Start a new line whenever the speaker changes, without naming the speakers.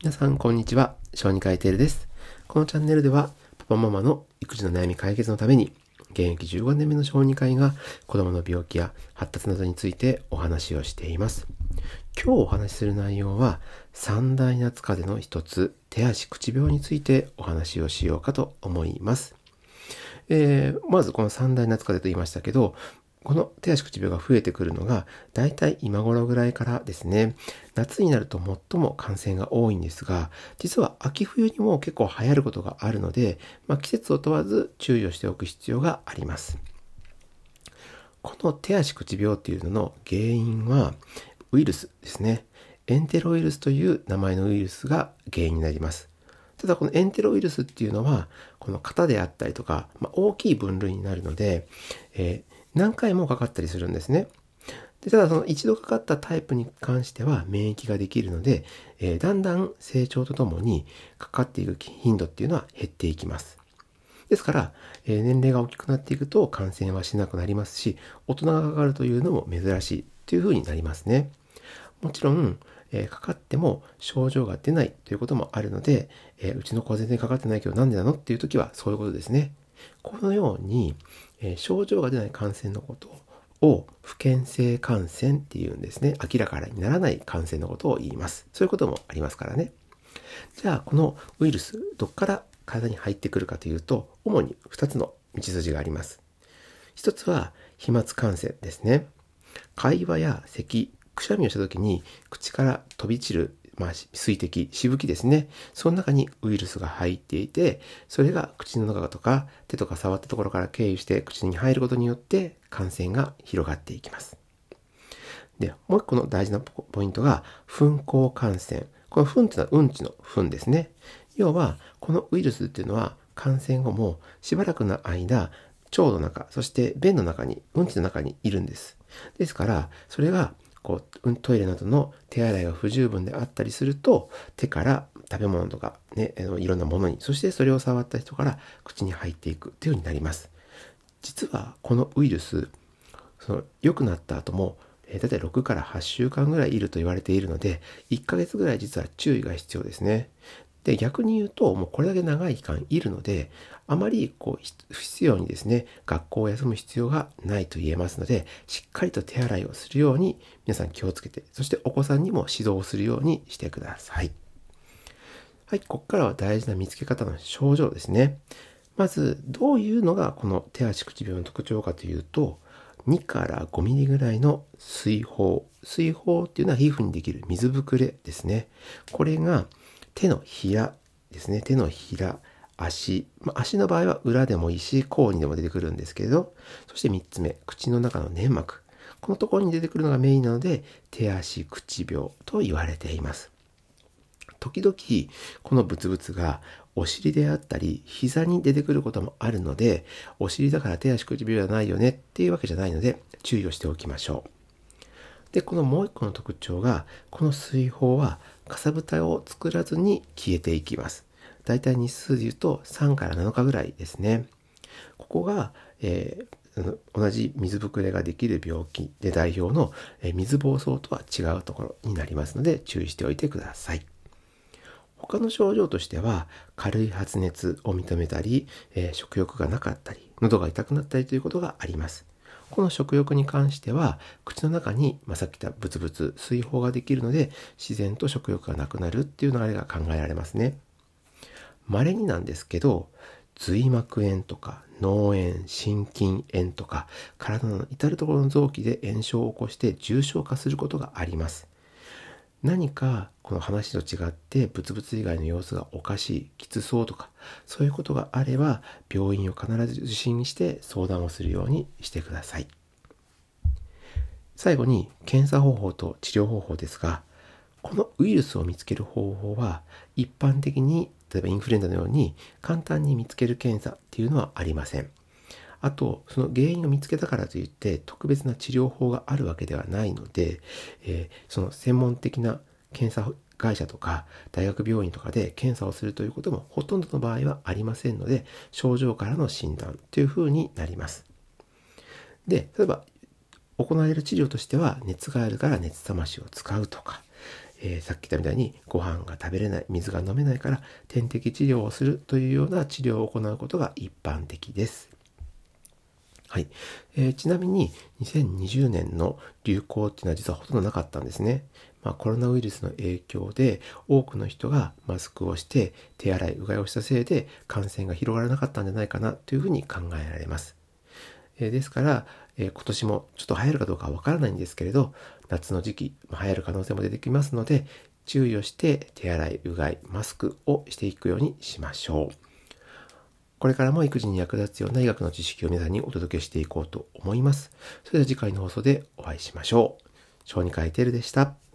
皆さん、こんにちは。小児科医テールです。このチャンネルでは、パパママの育児の悩み解決のために、現役15年目の小児科医が子供の病気や発達などについてお話をしています。今日お話しする内容は、三大夏風邪の一つ、手足口病についてお話をしようかと思います。えー、まずこの三大夏風邪と言いましたけど、この手足口病が増えてくるのが、だいたい今頃ぐらいからですね、夏になると最も感染が多いんですが、実は秋冬にも結構流行ることがあるので、まあ、季節を問わず注意をしておく必要があります。この手足口病っていうのの原因は、ウイルスですね。エンテロウイルスという名前のウイルスが原因になります。ただこのエンテロウイルスっていうのは、この型であったりとか、まあ、大きい分類になるので、えー何回もかかったりするんですね。でただその一度かかったタイプに関しては免疫ができるので、えー、だんだん成長とともにかかっていく頻度っていうのは減っていきます。ですから、えー、年齢が大きくなっていくと感染はしなくなりますし、大人がかかるというのも珍しいというふうになりますね。もちろん、えー、かかっても症状が出ないということもあるので、えうちの子は全然かかってないけどなんでなのっていう時はそういうことですね。このように、え、症状が出ない感染のことを不健性感染っていうんですね。明らかにならない感染のことを言います。そういうこともありますからね。じゃあ、このウイルス、どっから体に入ってくるかというと、主に2つの道筋があります。1つは飛沫感染ですね。会話や咳、くしゃみをした時に口から飛び散るまあ、水滴、しぶきですね。その中にウイルスが入っていて、それが口の中とか手とか触ったところから経由して口に入ることによって感染が広がっていきます。で、もう一個の大事なポイントが、噴光感染。この糞っていうのはうんちの糞ですね。要は、このウイルスっていうのは感染後もしばらくの間、腸の中、そして便の中に、うんちの中にいるんです。ですから、それがこうトイレなどの手洗いが不十分であったりすると手から食べ物とかねいろんなものにそしてそれを触った人から口に入っていくというようになります実はこのウイルスその良くなった後もえー、だいたい6から8週間ぐらいいると言われているので、1ヶ月ぐらい実は注意が必要ですね。で、逆に言うと、もうこれだけ長い期間いるので、あまりこう不必要にですね、学校を休む必要がないと言えますので、しっかりと手洗いをするように皆さん気をつけて、そしてお子さんにも指導をするようにしてください。はい、ここからは大事な見つけ方の症状ですね。まず、どういうのがこの手足口病の特徴かというと、2から5ミリぐらいの水泡。水泡っていうのは皮膚にできる水ぶくれですね。これが手のひらですね。手のひら、足。まあ、足の場合は裏でもいいし、甲にでも出てくるんですけれど、そして3つ目、口の中の粘膜。このところに出てくるのがメインなので、手足口病と言われています。時々、このブツブツがお尻であったり、膝に出てくることもあるので、お尻だから手足口病じゃないよねっていうわけじゃないので、注意をしておきましょう。で、このもう一個の特徴が、この水泡はかさぶたを作らずに消えていきます。だいたい日数で言うと3から7日ぐらいですね。ここが、えー、同じ水ぶくれができる病気で代表の、えー、水疱瘡とは違うところになりますので注意しておいてください。他の症状としては軽い発熱を認めたり、えー、食欲がなかったり喉が痛くなったりということがあります。この食欲に関しては、口の中に、まあ、さっき言ったブツブツ、水泡ができるので、自然と食欲がなくなるっていう流れが考えられますね。稀になんですけど、髄膜炎とか脳炎、心筋炎とか、体の至る所の臓器で炎症を起こして重症化することがあります。何かこの話と違ってブツブツ以外の様子がおかしいきつそうとかそういうことがあれば病院を必ず受診して相談をするようにしてください。最後に検査方法と治療方法ですがこのウイルスを見つける方法は一般的に例えばインフルエンザのように簡単に見つける検査っていうのはありません。あと、その原因を見つけたからといって特別な治療法があるわけではないので、えー、その専門的な検査会社とか大学病院とかで検査をするということもほとんどの場合はありませんので、症状からの診断というふうになります。で、例えば行われる治療としては熱があるから熱冷ましを使うとか、えー、さっき言ったみたいにご飯が食べれない、水が飲めないから点滴治療をするというような治療を行うことが一般的です。はい、えー、ちなみに2020年の流行っていうのは実はほとんどなかったんですね。まあ、コロナウイルスの影響で多くの人がマスクをして手洗いうがいをしたせいで感染が広がらなかったんじゃないかなというふうに考えられます。えー、ですから、えー、今年もちょっと流行るかどうかはわからないんですけれど夏の時期、まあ、流行る可能性も出てきますので注意をして手洗い、うがい、マスクをしていくようにしましょう。これからも育児に役立つような医学の知識を皆さんにお届けしていこうと思います。それでは次回の放送でお会いしましょう。小児科医テルでした。